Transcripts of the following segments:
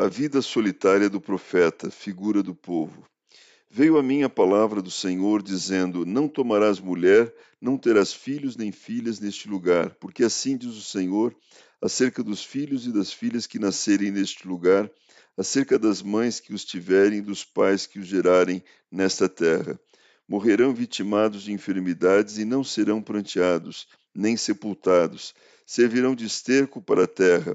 A vida solitária do profeta, figura do povo. Veio a mim a palavra do Senhor, dizendo: Não tomarás mulher, não terás filhos nem filhas neste lugar, porque assim diz o Senhor acerca dos filhos e das filhas que nascerem neste lugar, acerca das mães que os tiverem e dos pais que os gerarem nesta terra. Morrerão vitimados de enfermidades e não serão pranteados, nem sepultados. Servirão de esterco para a terra.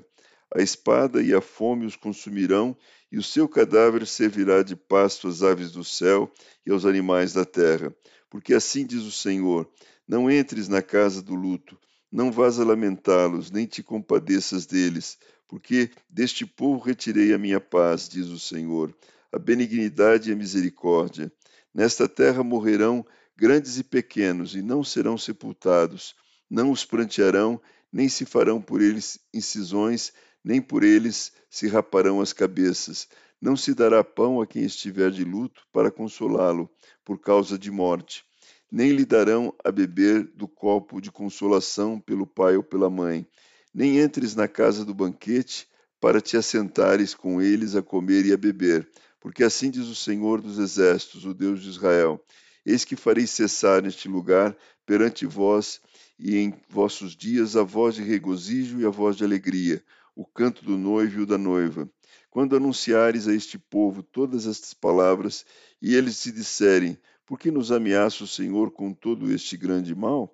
A espada e a fome os consumirão, e o seu cadáver servirá de pasto às aves do céu e aos animais da terra. Porque assim diz o Senhor: Não entres na casa do luto, não vás a lamentá-los, nem te compadeças deles, porque deste povo retirei a minha paz, diz o Senhor, a benignidade e a misericórdia. Nesta terra morrerão grandes e pequenos, e não serão sepultados, não os prantearão, nem se farão por eles incisões, nem por eles se raparão as cabeças. Não se dará pão a quem estiver de luto para consolá-lo por causa de morte, nem lhe darão a beber do copo de consolação pelo pai ou pela mãe. Nem entres na casa do banquete para te assentares com eles a comer e a beber, porque assim diz o Senhor dos Exércitos, o Deus de Israel: Eis que farei cessar neste lugar perante vós e em vossos dias a voz de regozijo e a voz de alegria, o canto do noivo e o da noiva. Quando anunciares a este povo todas estas palavras, e eles te disserem: Por que nos ameaça o Senhor com todo este grande mal?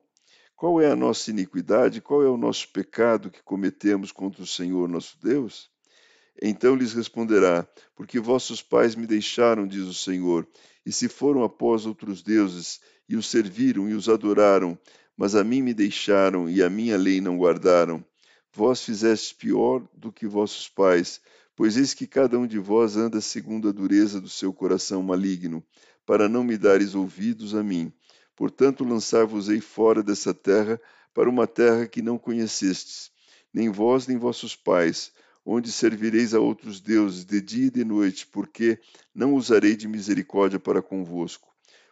Qual é a nossa iniquidade? Qual é o nosso pecado que cometemos contra o Senhor nosso Deus? Então lhes responderá: Porque vossos pais me deixaram, diz o Senhor, e se foram após outros deuses, e os serviram e os adoraram, mas a mim me deixaram e a minha lei não guardaram. Vós fizestes pior do que vossos pais, pois eis que cada um de vós anda segundo a dureza do seu coração maligno, para não me dares ouvidos a mim. Portanto, lançar-vos-ei fora dessa terra, para uma terra que não conhecestes, nem vós nem vossos pais, onde servireis a outros deuses de dia e de noite, porque não usarei de misericórdia para convosco.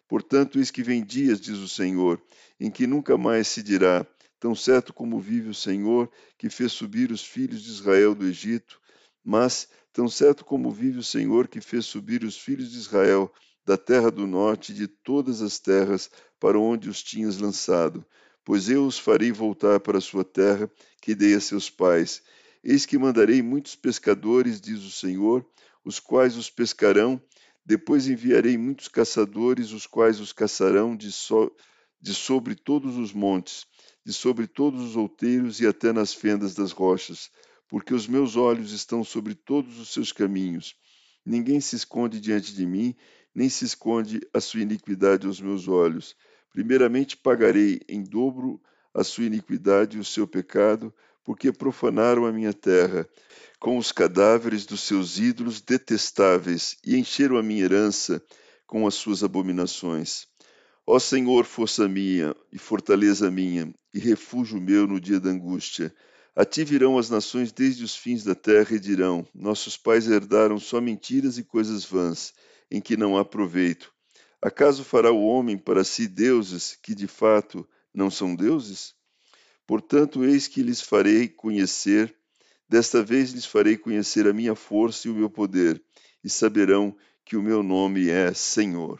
Portanto, eis que vem dias, diz o Senhor, em que nunca mais se dirá: tão certo como vive o Senhor, que fez subir os filhos de Israel do Egito, mas tão certo como vive o Senhor, que fez subir os filhos de Israel da terra do norte e de todas as terras para onde os tinhas lançado. Pois eu os farei voltar para a sua terra, que dei a seus pais. Eis que mandarei muitos pescadores, diz o Senhor, os quais os pescarão. Depois enviarei muitos caçadores, os quais os caçarão de, so, de sobre todos os montes de sobre todos os outeiros e até nas fendas das rochas, porque os meus olhos estão sobre todos os seus caminhos. Ninguém se esconde diante de mim, nem se esconde a sua iniquidade aos meus olhos. Primeiramente pagarei em dobro a sua iniquidade e o seu pecado, porque profanaram a minha terra com os cadáveres dos seus ídolos detestáveis e encheram a minha herança com as suas abominações. Ó Senhor, força minha e fortaleza minha, e refúgio meu no dia da angústia. A ti virão as nações desde os fins da terra e dirão: Nossos pais herdaram só mentiras e coisas vãs, em que não há proveito. Acaso fará o homem para si deuses que de fato não são deuses? Portanto, eis que lhes farei conhecer, desta vez lhes farei conhecer a minha força e o meu poder, e saberão que o meu nome é Senhor.